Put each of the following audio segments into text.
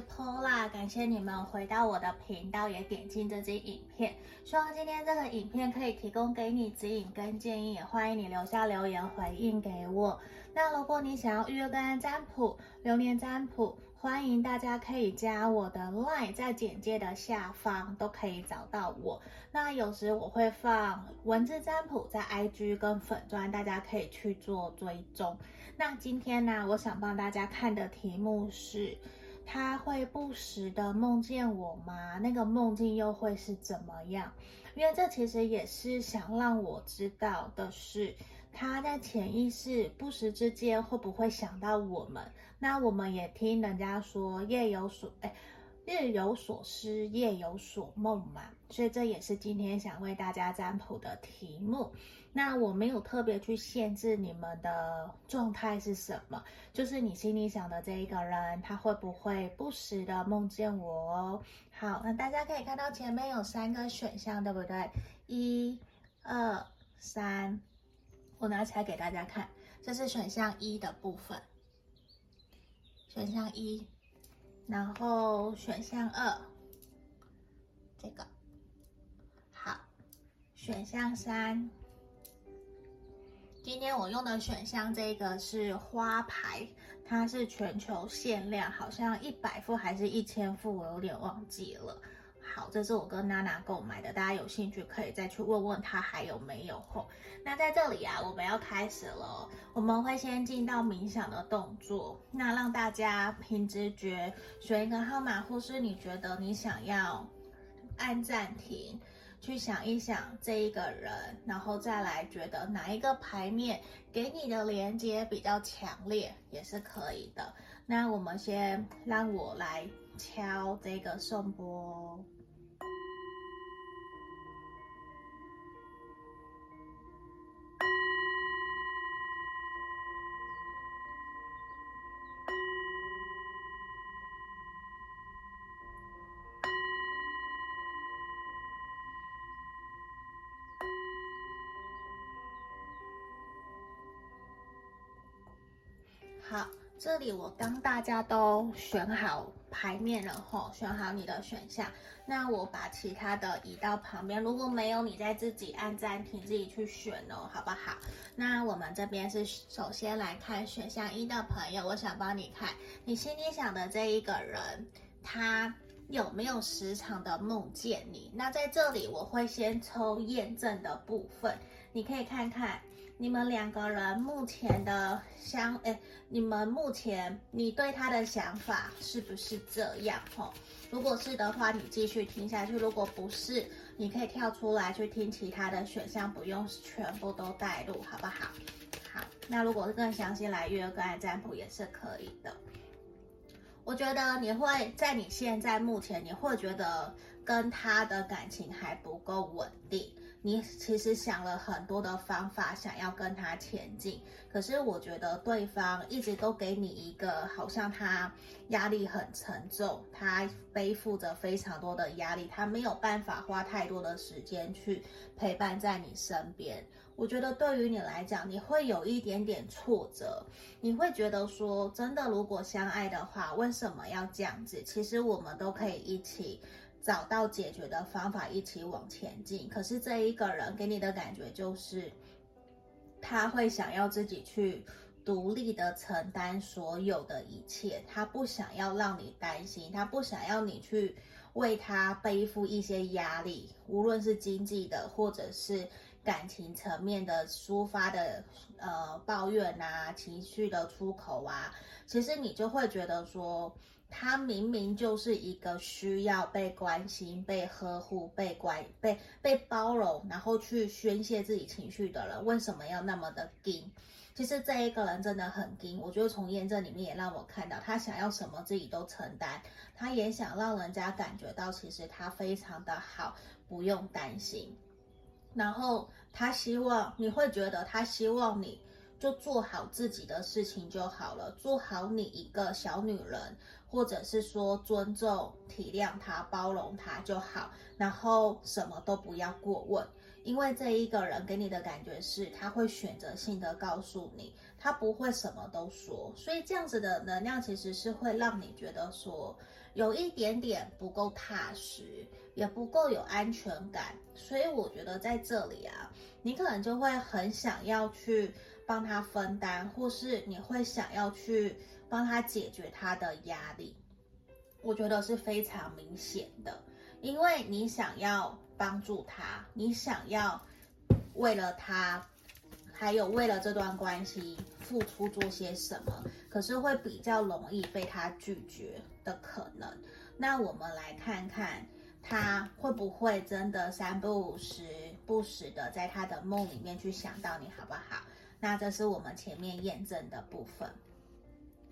是 Paula，感谢你们回到我的频道，也点进这支影片。希望今天这个影片可以提供给你指引跟建议，也欢迎你留下留言回应给我。那如果你想要预约个案占卜、流年占卜，欢迎大家可以加我的 LINE，在简介的下方都可以找到我。那有时我会放文字占卜在 IG 跟粉专，大家可以去做追踪。那今天呢，我想帮大家看的题目是。他会不时的梦见我吗？那个梦境又会是怎么样？因为这其实也是想让我知道的是，他在潜意识不时之间会不会想到我们？那我们也听人家说夜有所哎。日有所思，夜有所梦嘛，所以这也是今天想为大家占卜的题目。那我没有特别去限制你们的状态是什么，就是你心里想的这一个人，他会不会不时的梦见我哦？好，那大家可以看到前面有三个选项，对不对？一、二、三，我拿起来给大家看，这是选项一的部分，选项一。然后选项二，这个好，选项三，今天我用的选项这个是花牌，它是全球限量，好像一百副还是一千副，我有点忘记了。好，这是我跟娜娜购买的，大家有兴趣可以再去问问她还有没有货。那在这里啊，我们要开始了，我们会先进到冥想的动作，那让大家凭直觉选一个号码，或是你觉得你想要按暂停，去想一想这一个人，然后再来觉得哪一个牌面给你的连接比较强烈，也是可以的。那我们先让我来敲这个颂钵。好，这里我刚大家都选好牌面了吼，选好你的选项，那我把其他的移到旁边。如果没有，你再自己按暂停，自己去选哦，好不好？那我们这边是首先来看选项一的朋友，我想帮你看，你心里想的这一个人，他有没有时常的梦见你？那在这里我会先抽验证的部分，你可以看看。你们两个人目前的相，哎，你们目前你对他的想法是不是这样？吼，如果是的话，你继续听下去；如果不是，你可以跳出来去听其他的选项，不用全部都带入，好不好？好，那如果是更详细来约个案占卜也是可以的。我觉得你会在你现在目前，你会觉得跟他的感情还不够稳定。你其实想了很多的方法，想要跟他前进，可是我觉得对方一直都给你一个好像他压力很沉重，他背负着非常多的压力，他没有办法花太多的时间去陪伴在你身边。我觉得对于你来讲，你会有一点点挫折，你会觉得说，真的如果相爱的话，为什么要这样子？其实我们都可以一起。找到解决的方法，一起往前进。可是这一个人给你的感觉就是，他会想要自己去独立的承担所有的一切，他不想要让你担心，他不想要你去为他背负一些压力，无论是经济的或者是感情层面的抒发的呃抱怨啊，情绪的出口啊，其实你就会觉得说。他明明就是一个需要被关心、被呵护、被关、被被包容，然后去宣泄自己情绪的人，为什么要那么的硬？其实这一个人真的很硬。我觉得从验证里面也让我看到，他想要什么自己都承担，他也想让人家感觉到其实他非常的好，不用担心。然后他希望你会觉得他希望你就做好自己的事情就好了，做好你一个小女人。或者是说尊重、体谅他、包容他就好，然后什么都不要过问，因为这一个人给你的感觉是他会选择性的告诉你，他不会什么都说，所以这样子的能量其实是会让你觉得说有一点点不够踏实，也不够有安全感，所以我觉得在这里啊，你可能就会很想要去帮他分担，或是你会想要去帮他解决他的压力。我觉得是非常明显的，因为你想要帮助他，你想要为了他，还有为了这段关系付出做些什么，可是会比较容易被他拒绝。的可能，那我们来看看他会不会真的三不五时不时的在他的梦里面去想到你，好不好？那这是我们前面验证的部分，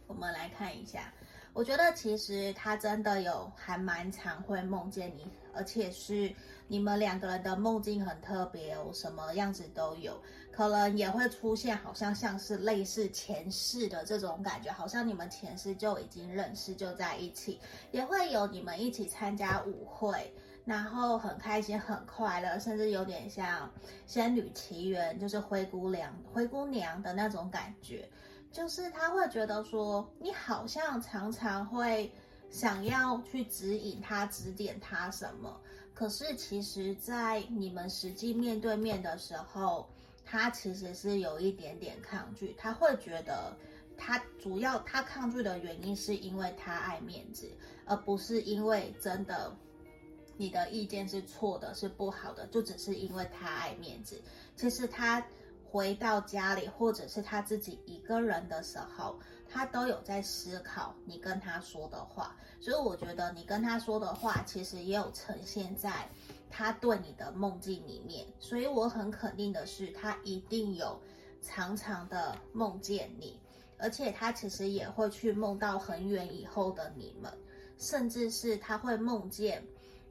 我们来看一下。我觉得其实他真的有还蛮常会梦见你，而且是你们两个人的梦境很特别哦，什么样子都有，可能也会出现好像像是类似前世的这种感觉，好像你们前世就已经认识就在一起，也会有你们一起参加舞会，然后很开心很快乐，甚至有点像仙女奇缘，就是灰姑娘灰姑娘的那种感觉。就是他会觉得说，你好像常常会想要去指引他、指点他什么，可是其实，在你们实际面对面的时候，他其实是有一点点抗拒。他会觉得，他主要他抗拒的原因是因为他爱面子，而不是因为真的你的意见是错的、是不好的，就只是因为他爱面子。其实他。回到家里，或者是他自己一个人的时候，他都有在思考你跟他说的话。所以我觉得你跟他说的话，其实也有呈现在他对你的梦境里面。所以我很肯定的是，他一定有常常的梦见你，而且他其实也会去梦到很远以后的你们，甚至是他会梦见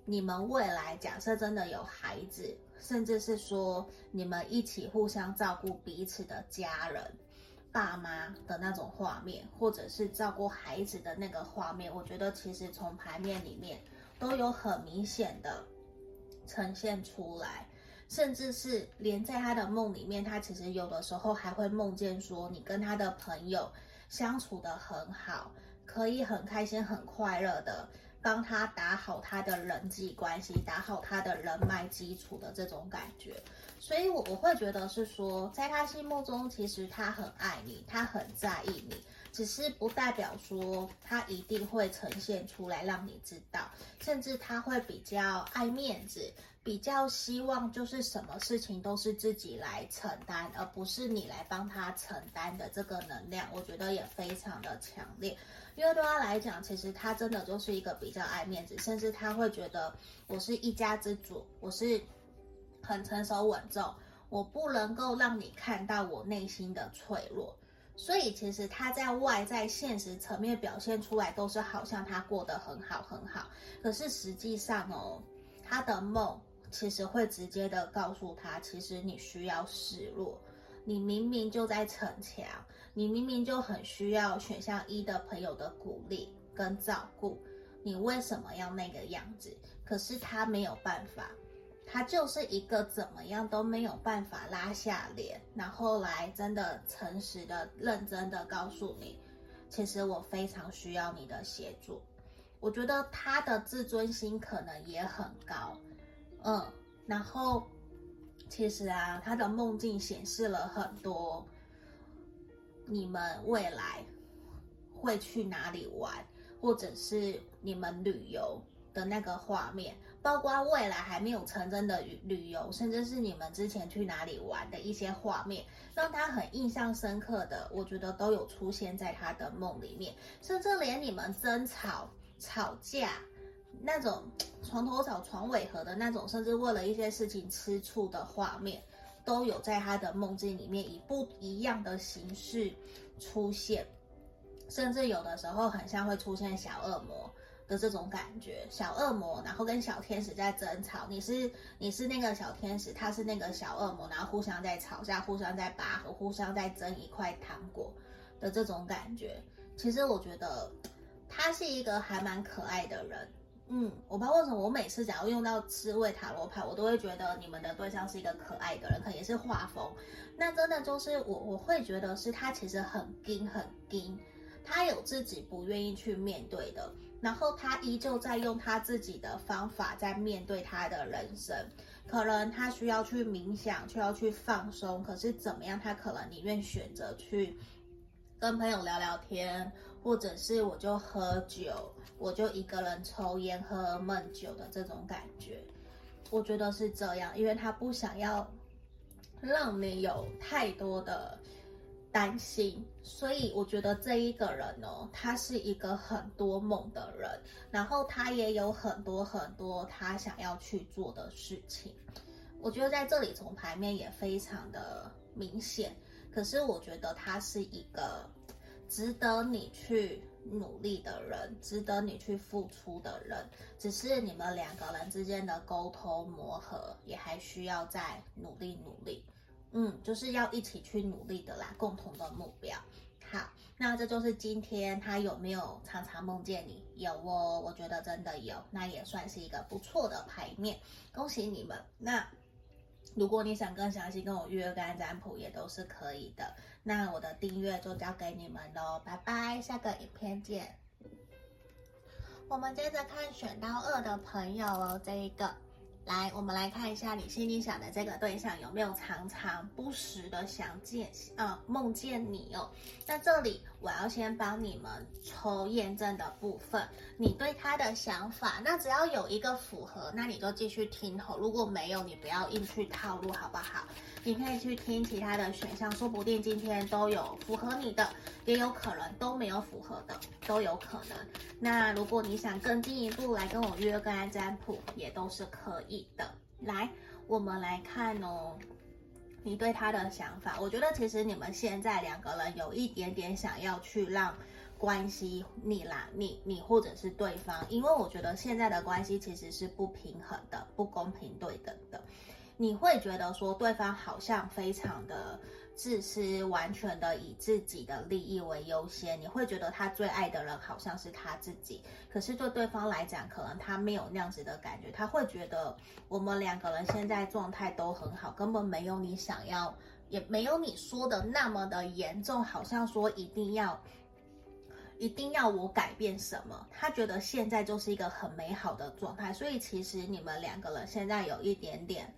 你们未来，假设真的有孩子。甚至是说你们一起互相照顾彼此的家人、爸妈的那种画面，或者是照顾孩子的那个画面，我觉得其实从牌面里面都有很明显的呈现出来。甚至是连在他的梦里面，他其实有的时候还会梦见说你跟他的朋友相处得很好，可以很开心、很快乐的。帮他打好他的人际关系，打好他的人脉基础的这种感觉，所以我我会觉得是说，在他心目中，其实他很爱你，他很在意你，只是不代表说他一定会呈现出来让你知道，甚至他会比较爱面子，比较希望就是什么事情都是自己来承担，而不是你来帮他承担的这个能量，我觉得也非常的强烈。因为对他来讲，其实他真的就是一个比较爱面子，甚至他会觉得我是一家之主，我是很成熟稳重，我不能够让你看到我内心的脆弱。所以其实他在外在现实层面表现出来都是好像他过得很好很好，可是实际上哦，他的梦其实会直接的告诉他，其实你需要示弱，你明明就在逞强。你明明就很需要选项一的朋友的鼓励跟照顾，你为什么要那个样子？可是他没有办法，他就是一个怎么样都没有办法拉下脸，然后来真的诚实的、认真的告诉你，其实我非常需要你的协助。我觉得他的自尊心可能也很高，嗯，然后其实啊，他的梦境显示了很多。你们未来会去哪里玩，或者是你们旅游的那个画面，包括未来还没有成真的旅旅游，甚至是你们之前去哪里玩的一些画面，让他很印象深刻的，我觉得都有出现在他的梦里面，甚至连你们争吵、吵架那种床头吵、床尾和的那种，甚至为了一些事情吃醋的画面。都有在他的梦境里面以不一样的形式出现，甚至有的时候很像会出现小恶魔的这种感觉，小恶魔然后跟小天使在争吵，你是你是那个小天使，他是那个小恶魔，然后互相在吵架，互相在拔河，互相在争一块糖果的这种感觉。其实我觉得他是一个还蛮可爱的人。嗯，我不知道为什么，我每次只要用到刺猬塔罗牌，我都会觉得你们的对象是一个可爱的人，可能也是画风。那真的就是我，我会觉得是他其实很硬很硬，他有自己不愿意去面对的，然后他依旧在用他自己的方法在面对他的人生。可能他需要去冥想，需要去放松，可是怎么样，他可能宁愿选择去跟朋友聊聊天，或者是我就喝酒，我就一个人抽烟喝闷酒的这种感觉。我觉得是这样，因为他不想要让你有太多的。担心，所以我觉得这一个人哦，他是一个很多梦的人，然后他也有很多很多他想要去做的事情。我觉得在这里从牌面也非常的明显，可是我觉得他是一个值得你去努力的人，值得你去付出的人，只是你们两个人之间的沟通磨合也还需要再努力努力。嗯，就是要一起去努力的啦，共同的目标。好，那这就是今天他有没有常常梦见你？有哦，我觉得真的有，那也算是一个不错的牌面，恭喜你们。那如果你想更详细跟我预约干占卜，也都是可以的。那我的订阅就交给你们喽，拜拜，下个影片见。我们接着看选到二的朋友哦，这一个。来，我们来看一下你心里想的这个对象有没有常常不时的想见，呃，梦见你哦。那这里我要先帮你们抽验证的部分，你对他的想法，那只要有一个符合，那你就继续听吼。如果没有，你不要硬去套路，好不好？你可以去听其他的选项，说不定今天都有符合你的，也有可能都没有符合的，都有可能。那如果你想更进一步来跟我约个案占卜，也都是可以的。来，我们来看哦，你对他的想法，我觉得其实你们现在两个人有一点点想要去让关系你啦，你你或者是对方，因为我觉得现在的关系其实是不平衡的，不公平对等的。你会觉得说对方好像非常的自私，完全的以自己的利益为优先。你会觉得他最爱的人好像是他自己，可是对对方来讲，可能他没有那样子的感觉。他会觉得我们两个人现在状态都很好，根本没有你想要，也没有你说的那么的严重，好像说一定要，一定要我改变什么。他觉得现在就是一个很美好的状态，所以其实你们两个人现在有一点点。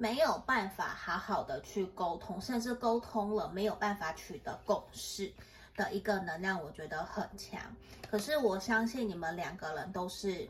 没有办法好好的去沟通，甚至沟通了没有办法取得共识的一个能量，我觉得很强。可是我相信你们两个人都是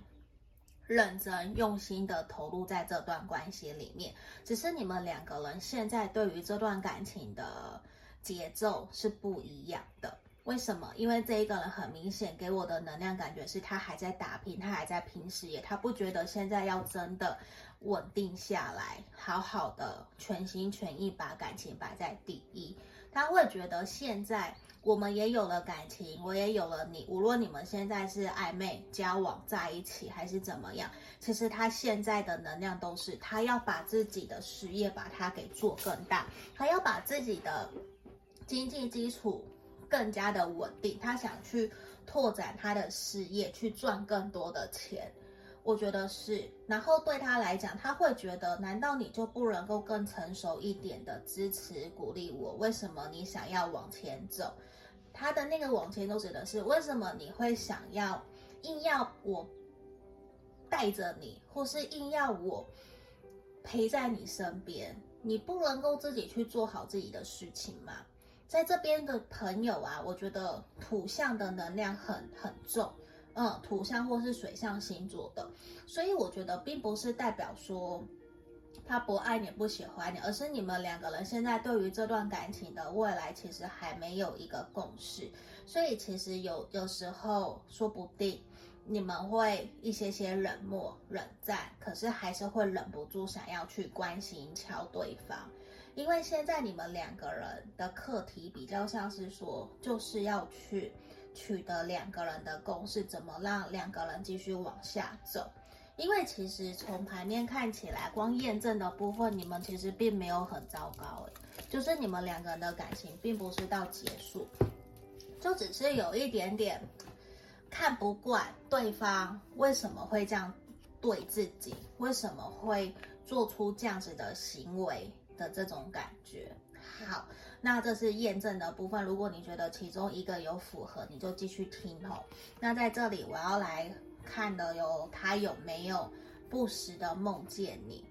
认真用心的投入在这段关系里面，只是你们两个人现在对于这段感情的节奏是不一样的。为什么？因为这一个人很明显给我的能量感觉是他还在打拼，他还在拼事业，他不觉得现在要真的。稳定下来，好好的全心全意把感情摆在第一。他会觉得现在我们也有了感情，我也有了你。无论你们现在是暧昧交往在一起还是怎么样，其实他现在的能量都是他要把自己的事业把它给做更大，他要把自己的经济基础更加的稳定。他想去拓展他的事业，去赚更多的钱。我觉得是，然后对他来讲，他会觉得，难道你就不能够更成熟一点的支持鼓励我？为什么你想要往前走？他的那个往前走指的是，为什么你会想要硬要我带着你，或是硬要我陪在你身边？你不能够自己去做好自己的事情吗？在这边的朋友啊，我觉得土象的能量很很重。嗯，土象或是水象星座的，所以我觉得并不是代表说他不爱你、不喜欢你，而是你们两个人现在对于这段感情的未来其实还没有一个共识，所以其实有有时候说不定你们会一些些冷漠、冷战，可是还是会忍不住想要去关心、敲对方，因为现在你们两个人的课题比较像是说，就是要去。取得两个人的共识，怎么让两个人继续往下走？因为其实从牌面看起来，光验证的部分，你们其实并没有很糟糕，就是你们两个人的感情并不是到结束，就只是有一点点看不惯对方为什么会这样对自己，为什么会做出这样子的行为的这种感觉。好。那这是验证的部分。如果你觉得其中一个有符合，你就继续听哦。那在这里我要来看的有他有没有不时的梦见你。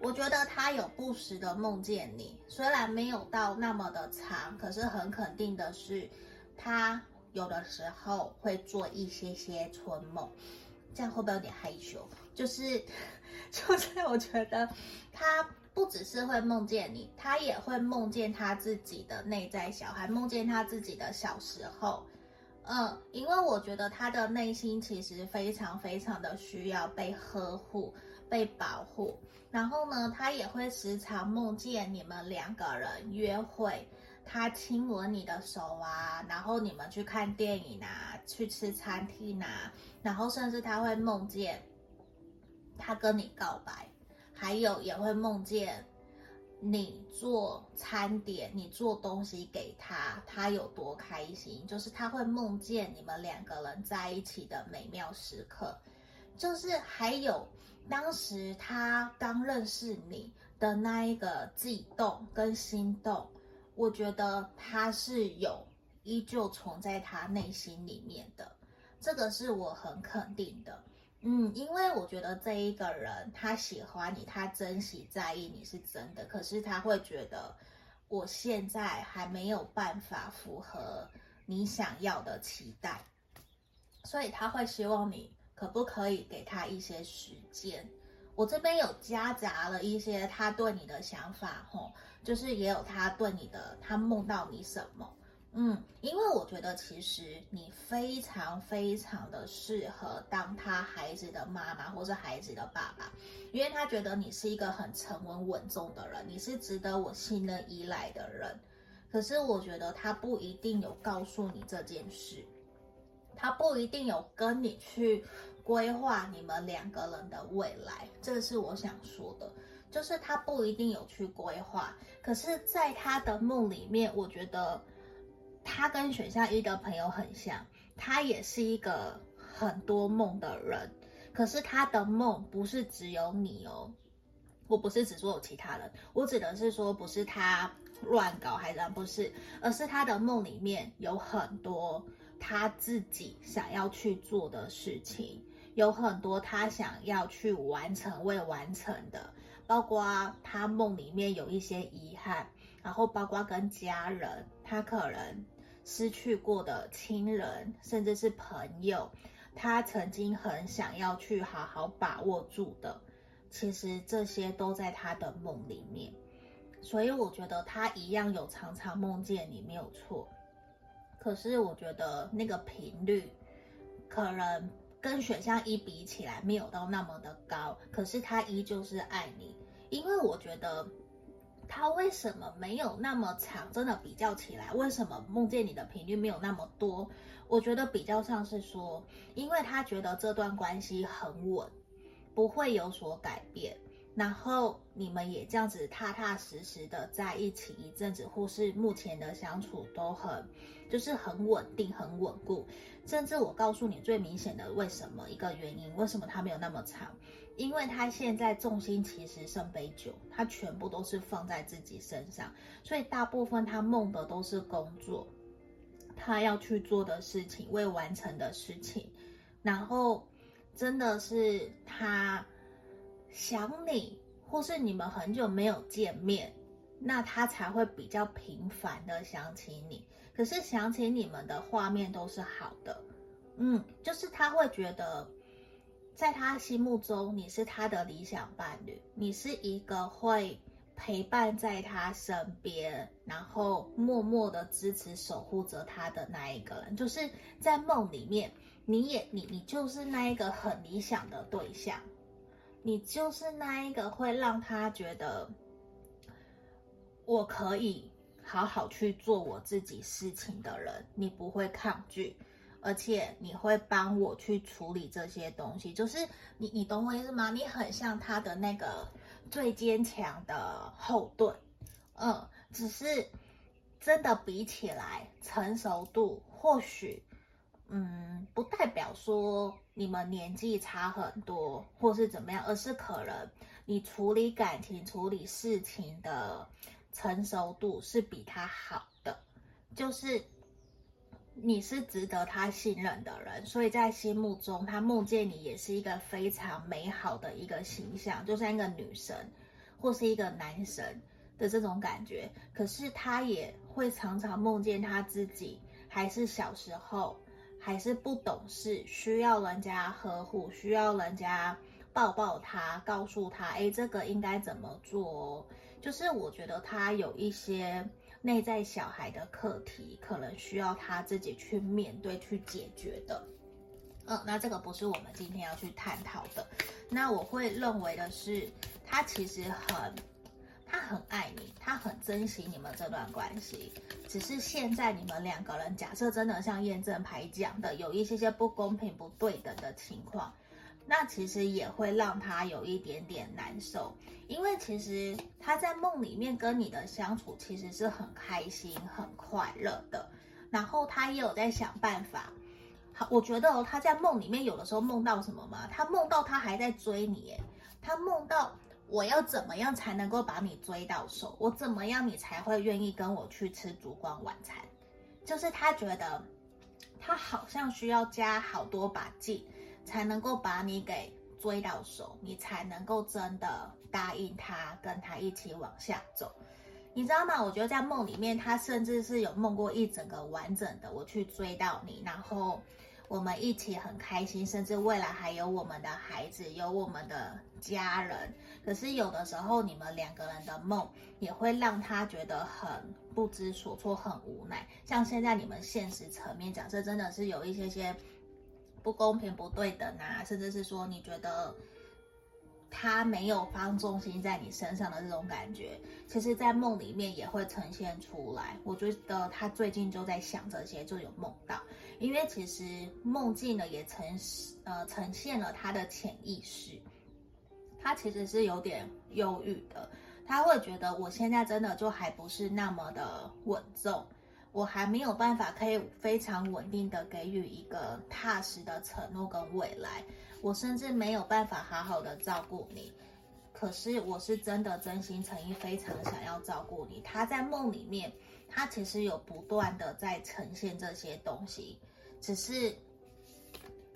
我觉得他有不时的梦见你，虽然没有到那么的长，可是很肯定的是，他有的时候会做一些些春梦。这样会不会有点害羞？就是，就是我觉得他不只是会梦见你，他也会梦见他自己的内在小孩，梦见他自己的小时候。嗯，因为我觉得他的内心其实非常非常的需要被呵护、被保护。然后呢，他也会时常梦见你们两个人约会，他亲吻你的手啊，然后你们去看电影啊，去吃餐厅啊，然后甚至他会梦见他跟你告白，还有也会梦见你做餐点，你做东西给他，他有多开心，就是他会梦见你们两个人在一起的美妙时刻，就是还有。当时他刚认识你的那一个悸动跟心动，我觉得他是有依旧存在他内心里面的，这个是我很肯定的。嗯，因为我觉得这一个人他喜欢你，他珍惜在意你是真的，可是他会觉得我现在还没有办法符合你想要的期待，所以他会希望你。可不可以给他一些时间？我这边有夹杂了一些他对你的想法，吼，就是也有他对你的，他梦到你什么？嗯，因为我觉得其实你非常非常的适合当他孩子的妈妈或是孩子的爸爸，因为他觉得你是一个很沉稳稳重的人，你是值得我信任依赖的人。可是我觉得他不一定有告诉你这件事。他不一定有跟你去规划你们两个人的未来，这是我想说的，就是他不一定有去规划。可是，在他的梦里面，我觉得他跟选项一的朋友很像，他也是一个很多梦的人。可是他的梦不是只有你哦，我不是只说有其他人，我指的是说不是他乱搞还是不是，而是他的梦里面有很多。他自己想要去做的事情有很多，他想要去完成未完成的，包括他梦里面有一些遗憾，然后包括跟家人，他可能失去过的亲人，甚至是朋友，他曾经很想要去好好把握住的，其实这些都在他的梦里面，所以我觉得他一样有常常梦见你，没有错。可是我觉得那个频率可能跟选项一比起来没有到那么的高，可是他依旧是爱你，因为我觉得他为什么没有那么长？真的比较起来，为什么梦见你的频率没有那么多？我觉得比较像是说，因为他觉得这段关系很稳，不会有所改变。然后你们也这样子踏踏实实的在一起一阵子，或是目前的相处都很，就是很稳定、很稳固。甚至我告诉你最明显的为什么一个原因，为什么他没有那么长？因为他现在重心其实圣杯九，他全部都是放在自己身上，所以大部分他梦的都是工作，他要去做的事情、未完成的事情，然后真的是他。想你，或是你们很久没有见面，那他才会比较频繁的想起你。可是想起你们的画面都是好的，嗯，就是他会觉得，在他心目中你是他的理想伴侣，你是一个会陪伴在他身边，然后默默的支持守护着他的那一个人。就是在梦里面，你也你你就是那一个很理想的对象。你就是那一个会让他觉得我可以好好去做我自己事情的人，你不会抗拒，而且你会帮我去处理这些东西。就是你，你懂我意思吗？你很像他的那个最坚强的后盾，嗯，只是真的比起来成熟度或许。嗯，不代表说你们年纪差很多，或是怎么样，而是可能你处理感情、处理事情的成熟度是比他好的，就是你是值得他信任的人，所以在心目中他梦见你也是一个非常美好的一个形象，就像一个女神或是一个男神的这种感觉。可是他也会常常梦见他自己还是小时候，还是不懂事，需要人家呵护，需要人家抱抱他，告诉他，哎，这个应该怎么做哦。就是我觉得他有一些内在小孩的课题，可能需要他自己去面对、去解决的。嗯，那这个不是我们今天要去探讨的。那我会认为的是，他其实很，他很爱你，他很珍惜你们这段关系。只是现在你们两个人，假设真的像验证牌讲的，有一些些不公平、不对等的情况。那其实也会让他有一点点难受，因为其实他在梦里面跟你的相处其实是很开心、很快乐的，然后他也有在想办法。好，我觉得哦，他在梦里面有的时候梦到什么吗？他梦到他还在追你，诶，他梦到我要怎么样才能够把你追到手？我怎么样你才会愿意跟我去吃烛光晚餐？就是他觉得他好像需要加好多把劲。才能够把你给追到手，你才能够真的答应他，跟他一起往下走，你知道吗？我觉得在梦里面，他甚至是有梦过一整个完整的我去追到你，然后我们一起很开心，甚至未来还有我们的孩子，有我们的家人。可是有的时候，你们两个人的梦也会让他觉得很不知所措，很无奈。像现在你们现实层面讲，这真的是有一些些。不公平、不对等啊，甚至是说你觉得他没有放重心在你身上的这种感觉，其实，在梦里面也会呈现出来。我觉得他最近就在想这些，就有梦到，因为其实梦境呢也呈呃呈现了他的潜意识，他其实是有点忧郁的，他会觉得我现在真的就还不是那么的稳重。我还没有办法可以非常稳定的给予一个踏实的承诺跟未来，我甚至没有办法好好的照顾你。可是我是真的真心诚意非常想要照顾你。他在梦里面，他其实有不断的在呈现这些东西，只是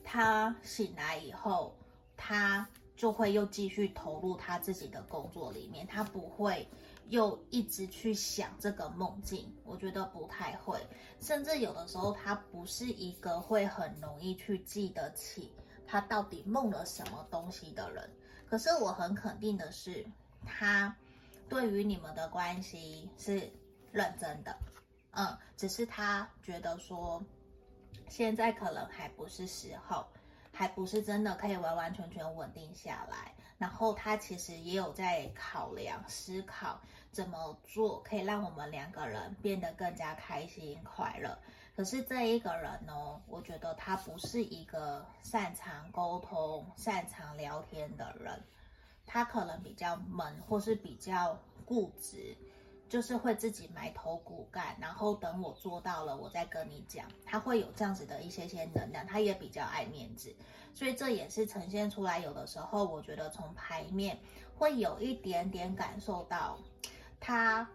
他醒来以后，他就会又继续投入他自己的工作里面，他不会。又一直去想这个梦境，我觉得不太会，甚至有的时候他不是一个会很容易去记得起他到底梦了什么东西的人。可是我很肯定的是，他对于你们的关系是认真的，嗯，只是他觉得说现在可能还不是时候，还不是真的可以完完全全稳定下来。然后他其实也有在考量、思考。怎么做可以让我们两个人变得更加开心快乐？可是这一个人呢，我觉得他不是一个擅长沟通、擅长聊天的人，他可能比较闷，或是比较固执，就是会自己埋头苦干，然后等我做到了，我再跟你讲。他会有这样子的一些些能量，他也比较爱面子，所以这也是呈现出来。有的时候，我觉得从牌面会有一点点感受到。他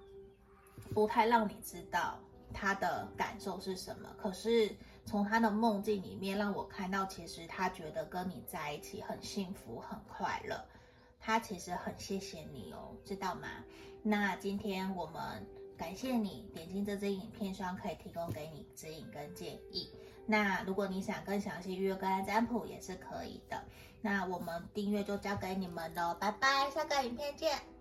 不太让你知道他的感受是什么，可是从他的梦境里面让我看到，其实他觉得跟你在一起很幸福、很快乐。他其实很谢谢你哦，知道吗？那今天我们感谢你点进这支影片，希望可以提供给你指引跟建议。那如果你想更详细预约个案占卜也是可以的。那我们订阅就交给你们喽，拜拜，下个影片见。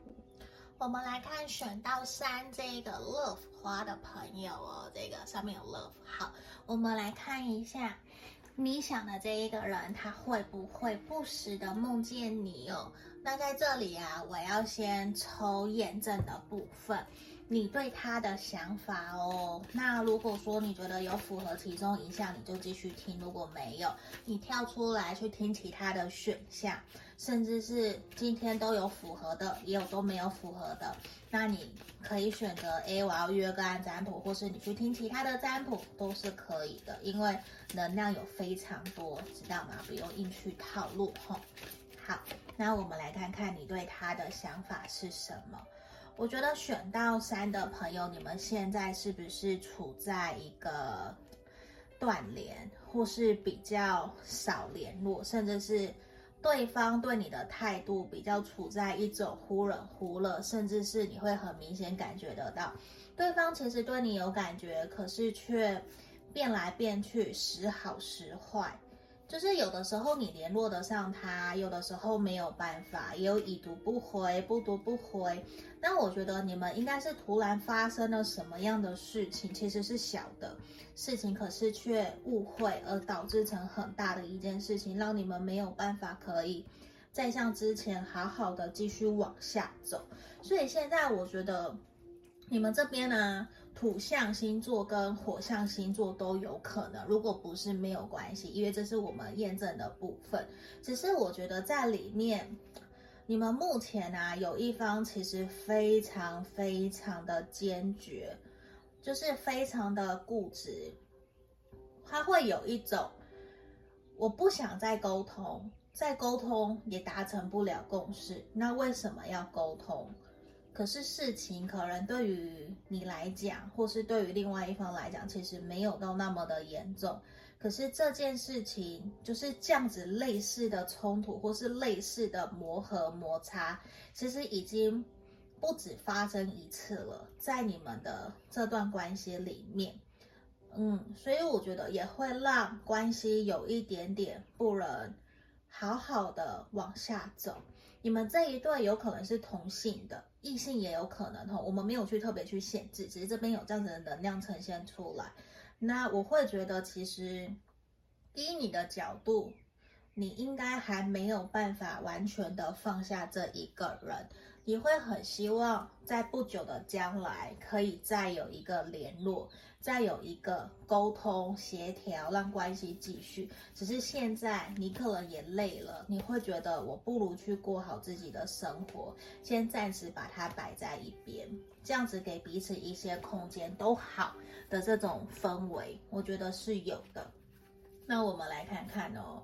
我们来看选到三这个 love 花的朋友哦，这个上面有 love。好，我们来看一下你想的这一个人，他会不会不时的梦见你哦？那在这里啊，我要先抽验证的部分。你对他的想法哦，那如果说你觉得有符合其中一项，你就继续听；如果没有，你跳出来去听其他的选项，甚至是今天都有符合的，也有都没有符合的，那你可以选择 A，我要约个案占卜，或是你去听其他的占卜都是可以的，因为能量有非常多，知道吗？不用硬去套路吼。好，那我们来看看你对他的想法是什么。我觉得选到三的朋友，你们现在是不是处在一个断联，或是比较少联络，甚至是对方对你的态度比较处在一种忽冷忽热，甚至是你会很明显感觉得到，对方其实对你有感觉，可是却变来变去，时好时坏。就是有的时候你联络得上他，有的时候没有办法，也有已读不回、不读不回。但我觉得你们应该是突然发生了什么样的事情，其实是小的事情，可是却误会而导致成很大的一件事情，让你们没有办法可以再像之前好好的继续往下走。所以现在我觉得你们这边呢。土象星座跟火象星座都有可能，如果不是没有关系，因为这是我们验证的部分。只是我觉得在里面，你们目前啊有一方其实非常非常的坚决，就是非常的固执，他会有一种我不想再沟通，再沟通也达成不了共识，那为什么要沟通？可是事情可能对于你来讲，或是对于另外一方来讲，其实没有到那么的严重。可是这件事情就是这样子类似的冲突，或是类似的磨合摩擦，其实已经不止发生一次了，在你们的这段关系里面，嗯，所以我觉得也会让关系有一点点不能好好的往下走。你们这一对有可能是同性的，异性也有可能哈，我们没有去特别去限制，只是这边有这样子的能量呈现出来。那我会觉得，其实依你的角度，你应该还没有办法完全的放下这一个人。你会很希望在不久的将来可以再有一个联络，再有一个沟通协调，让关系继续。只是现在你可能也累了，你会觉得我不如去过好自己的生活，先暂时把它摆在一边，这样子给彼此一些空间都好的这种氛围，我觉得是有的。那我们来看看哦。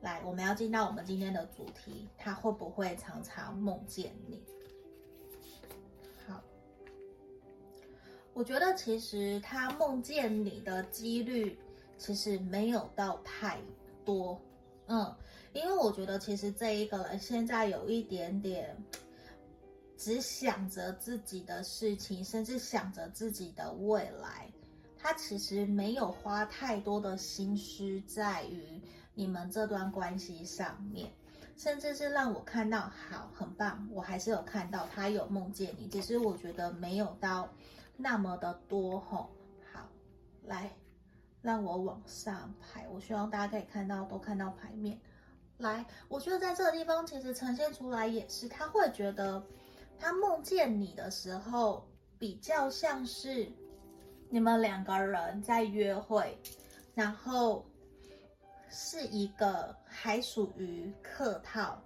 来，我们要进到我们今天的主题，他会不会常常梦见你？我觉得其实他梦见你的几率其实没有到太多，嗯，因为我觉得其实这一个人现在有一点点只想着自己的事情，甚至想着自己的未来，他其实没有花太多的心思在于。你们这段关系上面，甚至是让我看到好很棒，我还是有看到他有梦见你，只是我觉得没有到那么的多吼。好，来，让我往上排，我希望大家可以看到都看到牌面。来，我觉得在这个地方其实呈现出来也是，他会觉得他梦见你的时候，比较像是你们两个人在约会，然后。是一个还属于客套，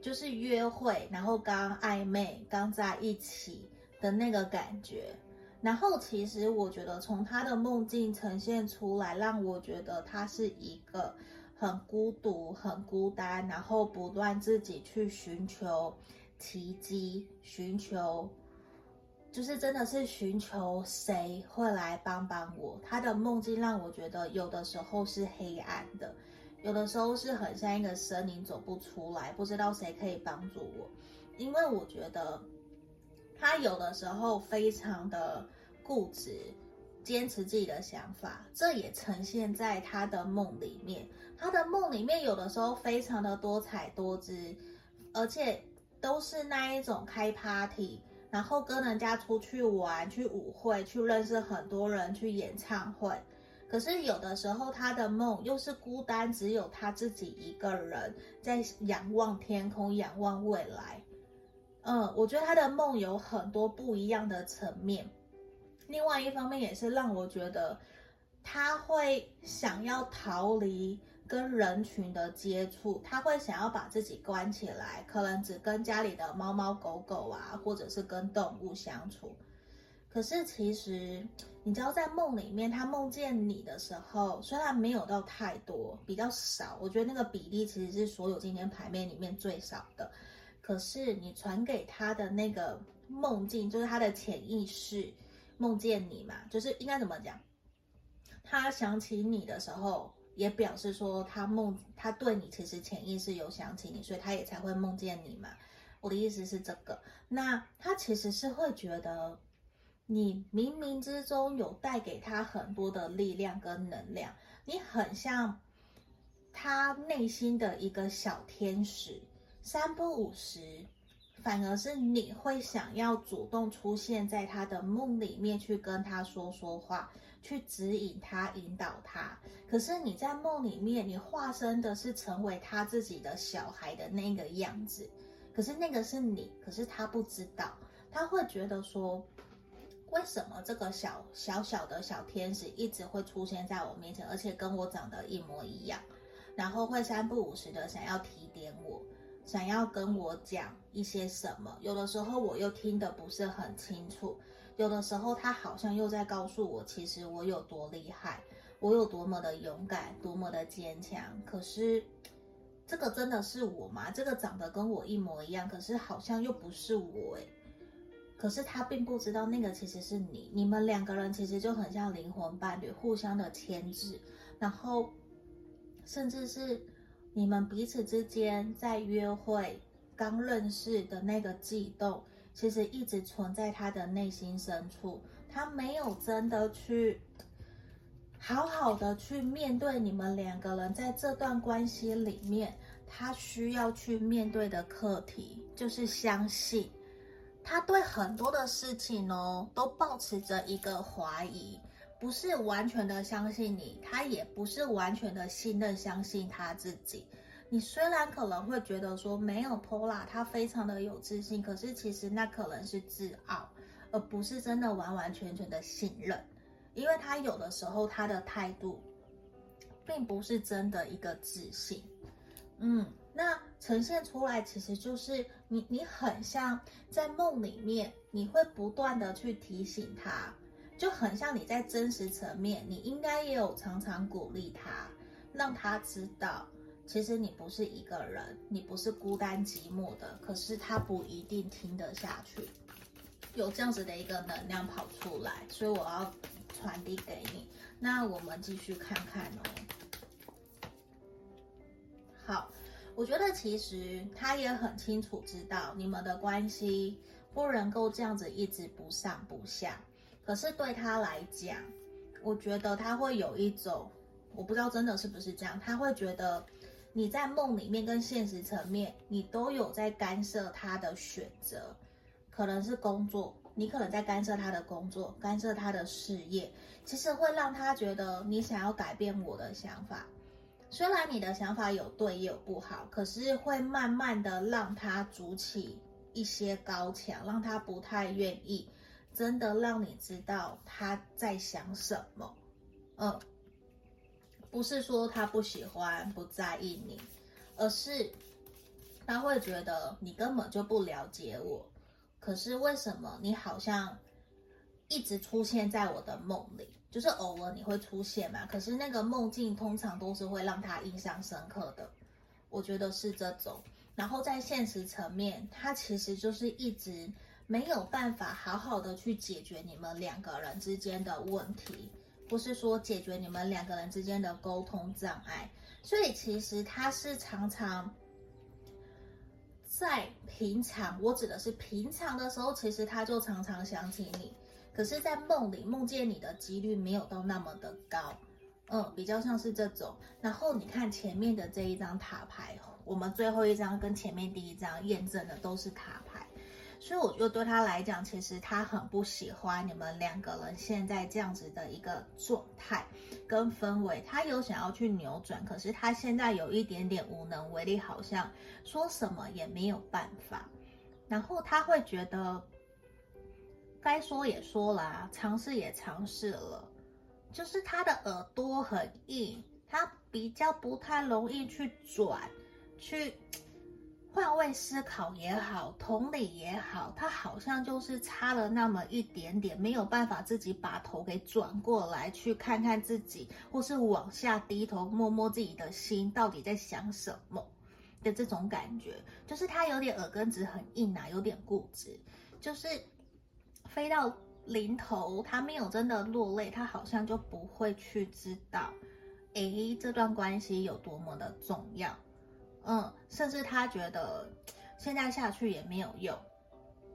就是约会，然后刚暧昧、刚在一起的那个感觉。然后其实我觉得从他的梦境呈现出来，让我觉得他是一个很孤独、很孤单，然后不断自己去寻求奇迹，寻求。就是真的是寻求谁会来帮帮我。他的梦境让我觉得有的时候是黑暗的，有的时候是很像一个森林走不出来，不知道谁可以帮助我。因为我觉得他有的时候非常的固执，坚持自己的想法，这也呈现在他的梦里面。他的梦里面有的时候非常的多彩多姿，而且都是那一种开 party。然后跟人家出去玩，去舞会，去认识很多人，去演唱会。可是有的时候他的梦又是孤单，只有他自己一个人在仰望天空，仰望未来。嗯，我觉得他的梦有很多不一样的层面。另外一方面也是让我觉得他会想要逃离。跟人群的接触，他会想要把自己关起来，可能只跟家里的猫猫狗狗啊，或者是跟动物相处。可是其实，你知道，在梦里面，他梦见你的时候，虽然没有到太多，比较少，我觉得那个比例其实是所有今天牌面里面最少的。可是你传给他的那个梦境，就是他的潜意识梦见你嘛，就是应该怎么讲？他想起你的时候，也表示说他梦他对你其实潜意识有想起你，所以他也才会梦见你嘛。我的意思是这个，那他其实是会觉得你冥冥之中有带给他很多的力量跟能量，你很像他内心的一个小天使，三不五时。反而是你会想要主动出现在他的梦里面，去跟他说说话，去指引他、引导他。可是你在梦里面，你化身的是成为他自己的小孩的那个样子。可是那个是你，可是他不知道，他会觉得说，为什么这个小小小的小天使一直会出现在我面前，而且跟我长得一模一样，然后会三不五时的想要提点我。想要跟我讲一些什么，有的时候我又听得不是很清楚，有的时候他好像又在告诉我，其实我有多厉害，我有多么的勇敢，多么的坚强。可是，这个真的是我吗？这个长得跟我一模一样，可是好像又不是我诶。可是他并不知道那个其实是你，你们两个人其实就很像灵魂伴侣，互相的牵制，然后甚至是。你们彼此之间在约会刚认识的那个悸动，其实一直存在他的内心深处。他没有真的去好好的去面对你们两个人在这段关系里面，他需要去面对的课题，就是相信。他对很多的事情哦，都抱持着一个怀疑。不是完全的相信你，他也不是完全的信任、相信他自己。你虽然可能会觉得说没有 Paula，他非常的有自信，可是其实那可能是自傲，而不是真的完完全全的信任。因为他有的时候他的态度，并不是真的一个自信。嗯，那呈现出来其实就是你，你很像在梦里面，你会不断的去提醒他。就很像你在真实层面，你应该也有常常鼓励他，让他知道，其实你不是一个人，你不是孤单寂寞的。可是他不一定听得下去，有这样子的一个能量跑出来，所以我要传递给你。那我们继续看看哦。好，我觉得其实他也很清楚知道你们的关系不能够这样子一直不上不下。可是对他来讲，我觉得他会有一种，我不知道真的是不是这样，他会觉得你在梦里面跟现实层面，你都有在干涉他的选择，可能是工作，你可能在干涉他的工作，干涉他的事业，其实会让他觉得你想要改变我的想法，虽然你的想法有对也有不好，可是会慢慢的让他筑起一些高墙，让他不太愿意。真的让你知道他在想什么，嗯，不是说他不喜欢、不在意你，而是他会觉得你根本就不了解我。可是为什么你好像一直出现在我的梦里？就是偶尔你会出现嘛，可是那个梦境通常都是会让他印象深刻的。我觉得是这种。然后在现实层面，他其实就是一直。没有办法好好的去解决你们两个人之间的问题，不是说解决你们两个人之间的沟通障碍，所以其实他是常常在平常，我指的是平常的时候，其实他就常常想起你，可是，在梦里梦见你的几率没有到那么的高，嗯，比较像是这种。然后你看前面的这一张塔牌，我们最后一张跟前面第一张验证的都是塔牌。所以我觉得对他来讲，其实他很不喜欢你们两个人现在这样子的一个状态跟氛围。他有想要去扭转，可是他现在有一点点无能为力，好像说什么也没有办法。然后他会觉得，该说也说了，尝试也尝试了，就是他的耳朵很硬，他比较不太容易去转，去。换位思考也好，同理也好，他好像就是差了那么一点点，没有办法自己把头给转过来，去看看自己，或是往下低头摸摸自己的心，到底在想什么的这种感觉，就是他有点耳根子很硬啊，有点固执。就是飞到临头，他没有真的落泪，他好像就不会去知道，诶，这段关系有多么的重要。嗯，甚至他觉得现在下去也没有用，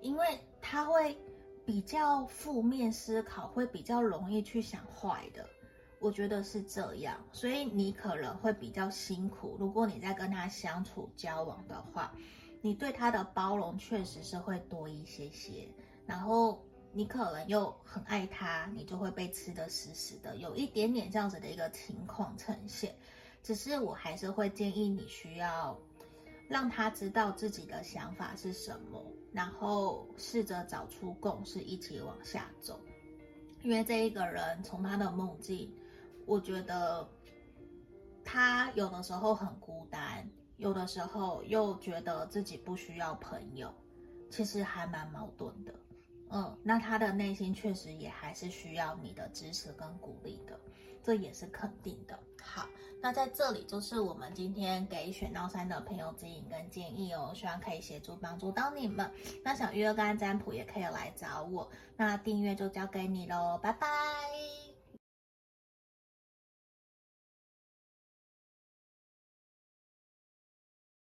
因为他会比较负面思考，会比较容易去想坏的。我觉得是这样，所以你可能会比较辛苦。如果你在跟他相处交往的话，你对他的包容确实是会多一些些。然后你可能又很爱他，你就会被吃得死死的，有一点点这样子的一个情况呈现。只是我还是会建议你需要让他知道自己的想法是什么，然后试着找出共识，一起往下走。因为这一个人从他的梦境，我觉得他有的时候很孤单，有的时候又觉得自己不需要朋友，其实还蛮矛盾的。嗯，那他的内心确实也还是需要你的支持跟鼓励的，这也是肯定的。好。那在这里就是我们今天给选到三的朋友指引跟建议哦，希望可以协助帮助到你们。那想预约干占卜也可以来找我，那订阅就交给你喽，拜拜。